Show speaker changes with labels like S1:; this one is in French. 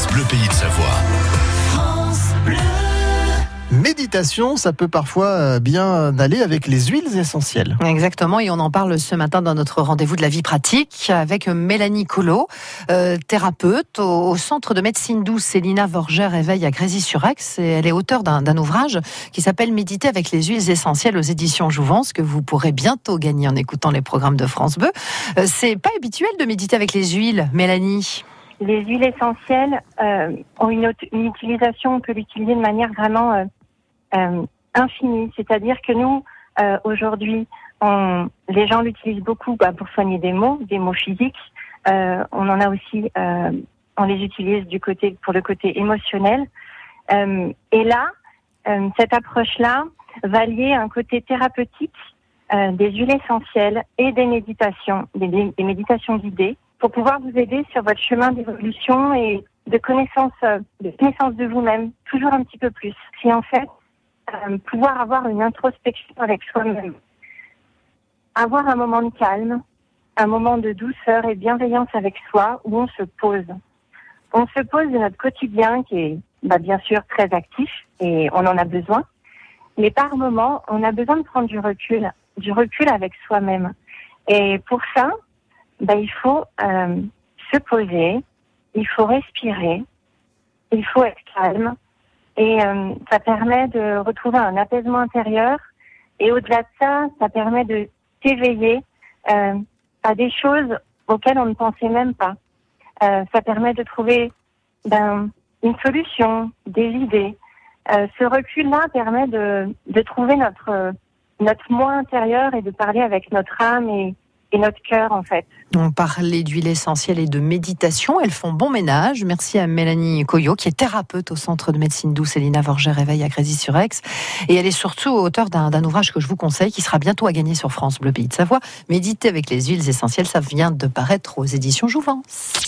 S1: France Bleu Pays de Savoie.
S2: Méditation, ça peut parfois euh, bien aller avec les huiles essentielles.
S3: Exactement, et on en parle ce matin dans notre rendez-vous de la vie pratique avec Mélanie Collot, euh, thérapeute au, centre de médecine douce Célina Vorger éveille à Grésy-sur-Aix. Et elle est auteure d'un ouvrage qui s'appelle Méditer avec les huiles essentielles aux éditions Jouvence, que vous pourrez bientôt gagner en écoutant les programmes de France Bleu. Euh, c'est pas habituel de méditer avec les huiles, Mélanie?
S4: Les huiles essentielles ont une, une, utilisation, on peut l'utiliser de manière vraiment euh, infini. C'est-à-dire que nous, euh, aujourd'hui, les gens l'utilisent beaucoup bah, pour soigner des maux, des maux physiques. Euh, on en a aussi, euh, on les utilise du côté pour le côté émotionnel. Euh, et là, euh, cette approche-là va lier un côté thérapeutique des huiles essentielles et des méditations, des, des, méditations guidées, pour pouvoir vous aider sur votre chemin d'évolution et de connaissance, de connaissance de vous-même, toujours un petit peu plus. Si en fait euh, pouvoir avoir une introspection avec soi-même, avoir un moment de calme, un moment de douceur et bienveillance avec soi où on se pose. On se pose de notre quotidien qui est bah, bien sûr très actif et on en a besoin, mais par moment, on a besoin de prendre du recul, du recul avec soi-même. Et pour ça, bah, il faut euh, se poser, il faut respirer, il faut être calme, et euh, ça permet de retrouver un apaisement intérieur. Et au-delà de ça, ça permet de s'éveiller euh, à des choses auxquelles on ne pensait même pas. Euh, ça permet de trouver ben, une solution, des idées. Euh, ce recul-là permet de, de trouver notre notre moi intérieur et de parler avec notre âme et, et notre cœur en fait.
S3: On parlait d'huile essentielle et de méditation. Elles font bon ménage. Merci à Mélanie Coyot, qui est thérapeute au Centre de médecine douce Elina Vorger Réveil à Grésy-sur-Aix. Et elle est surtout auteure d'un ouvrage que je vous conseille, qui sera bientôt à gagner sur France Bleu Pays de Savoie. Méditer avec les huiles essentielles, ça vient de paraître aux éditions Jouvence.